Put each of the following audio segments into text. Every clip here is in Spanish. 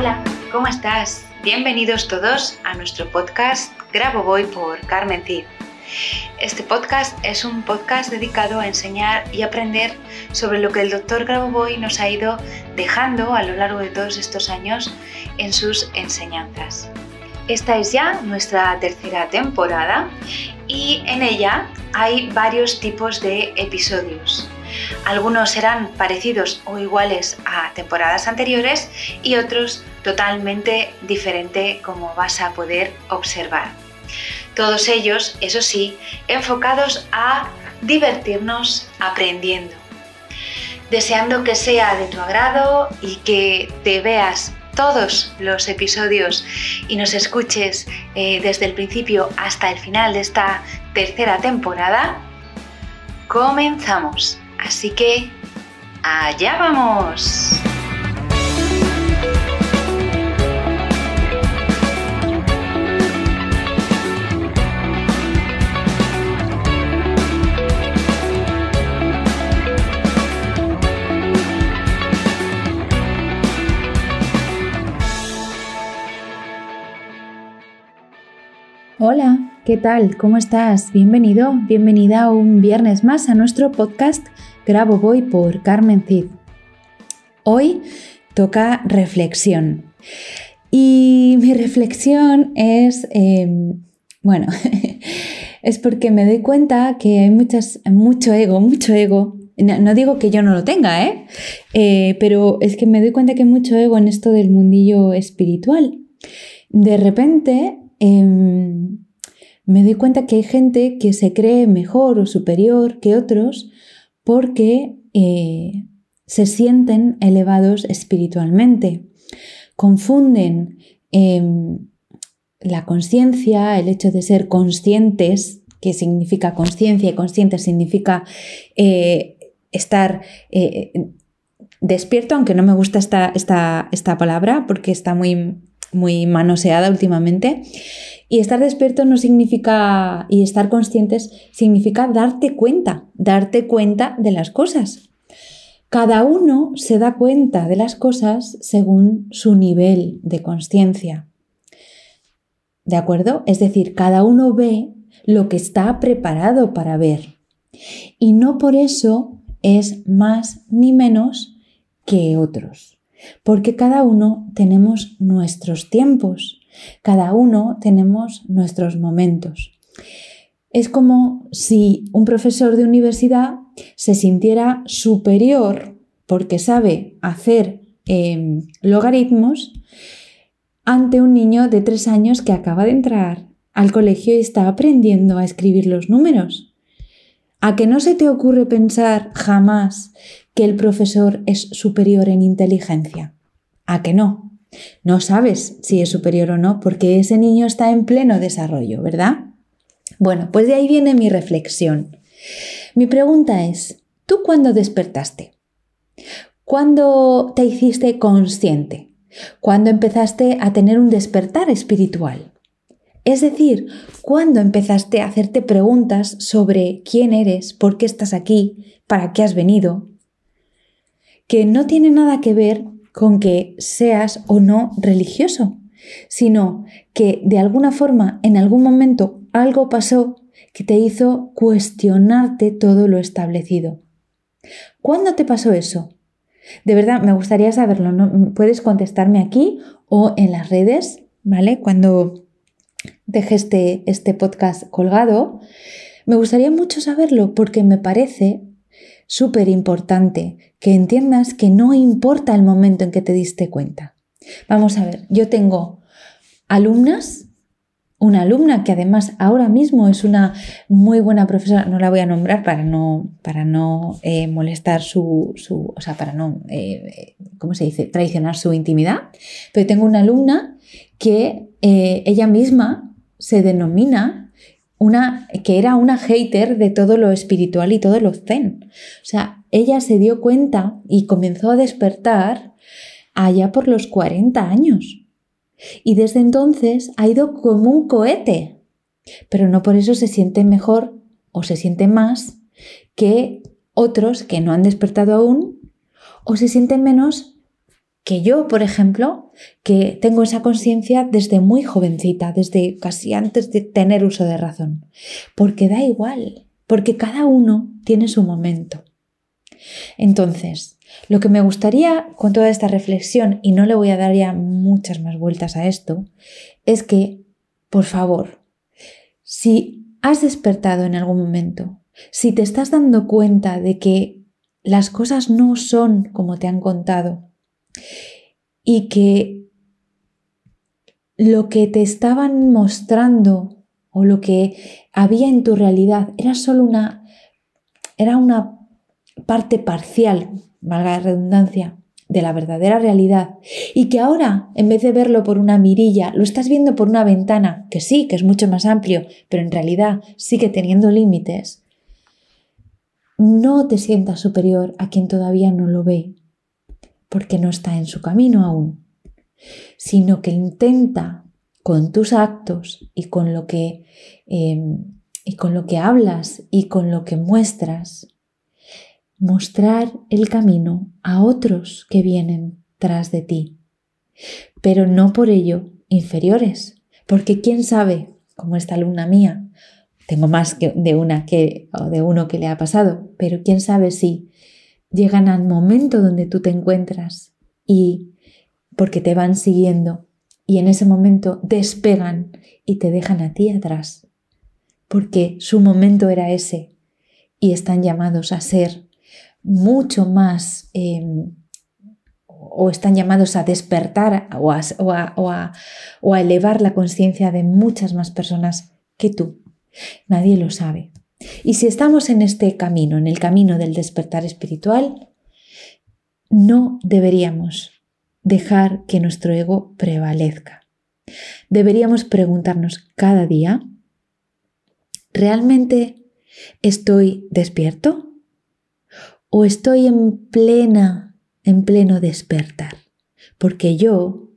Hola, ¿cómo estás? Bienvenidos todos a nuestro podcast Grabo Voy por Carmen Cid. Este podcast es un podcast dedicado a enseñar y aprender sobre lo que el doctor Grabovoi nos ha ido dejando a lo largo de todos estos años en sus enseñanzas. Esta es ya nuestra tercera temporada y en ella hay varios tipos de episodios. Algunos serán parecidos o iguales a temporadas anteriores y otros totalmente diferente como vas a poder observar. Todos ellos, eso sí, enfocados a divertirnos aprendiendo. Deseando que sea de tu agrado y que te veas todos los episodios y nos escuches eh, desde el principio hasta el final de esta tercera temporada, comenzamos. Así que, allá vamos. Hola, ¿qué tal? ¿Cómo estás? Bienvenido, bienvenida un viernes más a nuestro podcast Grabo Voy por Carmen Cid. Hoy toca reflexión. Y mi reflexión es, em, bueno, es porque me doy cuenta que hay muchas, mucho ego, mucho ego. No, digo que yo no lo tenga, ¿eh? ¿eh? Pero es que me doy cuenta que hay mucho ego en esto del mundillo espiritual. De repente Em, me doy cuenta que hay gente que se cree mejor o superior que otros porque eh, se sienten elevados espiritualmente. Confunden em, la conciencia, el hecho de ser conscientes, que significa conciencia y consciente significa eh, estar eh, despierto, aunque no me gusta esta, esta, esta palabra porque está muy muy manoseada últimamente. Y estar despierto no significa, y estar conscientes significa darte cuenta, darte cuenta de las cosas. Cada uno se da cuenta de las cosas según su nivel de conciencia. ¿De acuerdo? Es decir, cada uno ve lo que está preparado para ver. Y no por eso es más ni menos que otros porque cada uno tenemos nuestros tiempos, cada uno tenemos nuestros momentos. Es como si un profesor de universidad se sintiera superior porque sabe hacer em, logaritmos ante un niño de tres años que acaba de entrar al colegio y está aprendiendo a escribir los números. ¿A que no se te ocurre pensar jamás que el profesor es superior en inteligencia? ¿A que no? No sabes si es superior o no porque ese niño está en pleno desarrollo, ¿verdad? Bueno, pues de ahí viene mi reflexión. Mi pregunta es, ¿tú cuándo despertaste? ¿Cuándo te hiciste consciente? ¿Cuándo empezaste a tener un despertar espiritual? Es decir, ¿cuándo empezaste a hacerte preguntas sobre quién eres, por qué estás aquí, para qué has venido, que no tiene nada que ver con que seas o no religioso, sino que de alguna forma en algún momento algo pasó que te hizo cuestionarte todo lo establecido. ¿Cuándo te pasó eso? De verdad, me gustaría saberlo. ¿no? Puedes contestarme aquí o en las redes, ¿vale? Cuando dejes este, este podcast colgado. Me gustaría mucho saberlo porque me parece súper importante que entiendas que no importa el momento en que te diste cuenta. Vamos a ver, yo tengo alumnas, una alumna que además ahora mismo es una muy buena profesora, no la voy a nombrar para no, para no eh, molestar su, su, o sea, para no, eh, ¿cómo se dice?, traicionar su intimidad, pero tengo una alumna que eh, ella misma se denomina una, que era una hater de todo lo espiritual y todo lo zen. O sea, ella se dio cuenta y comenzó a despertar allá por los 40 años. Y desde entonces ha ido como un cohete. Pero no por eso se siente mejor o se siente más que otros que no han despertado aún o se sienten menos que yo, por ejemplo, que tengo esa conciencia desde muy jovencita, desde casi antes de tener uso de razón. Porque da igual, porque cada uno tiene su momento. Entonces, lo que me gustaría con toda esta reflexión, y no le voy a dar ya muchas más vueltas a esto, es que, por favor, si has despertado en algún momento, si te estás dando cuenta de que las cosas no son como te han contado y que lo que te estaban mostrando o lo que había en tu realidad era solo una era una parte parcial, valga la redundancia, de la verdadera realidad. Y que ahora, en vez de verlo por una mirilla, lo estás viendo por una ventana, que sí, que es mucho más amplio, pero en realidad sigue teniendo límites, no te sientas superior a quien todavía no lo ve, porque no está en su camino aún, sino que intenta con tus actos y con lo que, em, y con lo que hablas y con lo que muestras, mostrar el camino a otros que vienen tras de ti, pero no por ello inferiores, porque quién sabe, como esta alumna mía, tengo más que de una que o de uno que le ha pasado, pero quién sabe si llegan al momento donde tú te encuentras y porque te van siguiendo y en ese momento despegan y te dejan a ti atrás, porque su momento era ese y están llamados a ser mucho más em, o están llamados a despertar o a, elevar la conciencia de muchas más personas que tú. Nadie lo sabe. Y si estamos en este camino, en el camino del despertar espiritual, no deberíamos dejar que nuestro ego prevalezca. Deberíamos preguntarnos cada día, ¿realmente estoy despierto? o estoy en plena, en pleno despertar. Porque yo,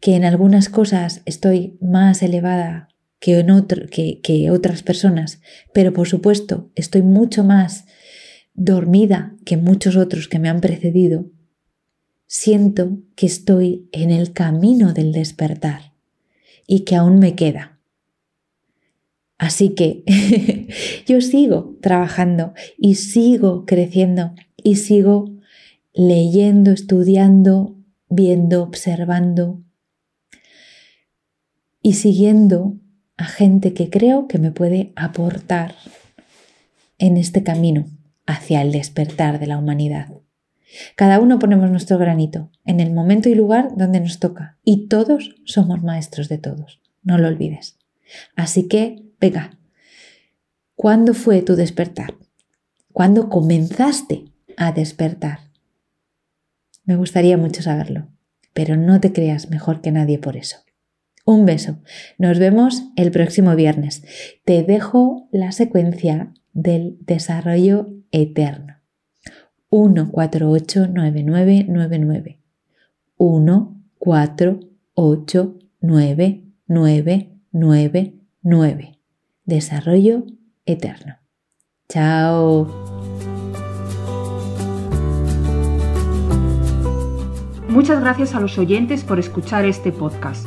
que en algunas cosas estoy más elevada que, en otro, que, que otras personas, pero por supuesto estoy mucho más dormida que muchos otros que me han precedido, siento que estoy en el camino del despertar y que aún me queda. Así que yo sigo trabajando y sigo creciendo y sigo leyendo, estudiando, viendo, observando y siguiendo a gente que creo que me puede aportar en este camino hacia el despertar de la humanidad. Cada uno ponemos nuestro granito en el momento y lugar donde nos toca y todos somos maestros de todos, no lo olvides. Así que Venga, ¿cuándo fue tu despertar? ¿Cuándo comenzaste a despertar? Me gustaría mucho saberlo, pero no te creas mejor que nadie por eso. Un beso. Nos vemos el próximo viernes. Te dejo la secuencia del desarrollo eterno. 1 4 8 9 9 9 9 1 4 8 9 9 9 9 desarrollo eterno. Chao. Muchas gracias a los oyentes por escuchar este podcast.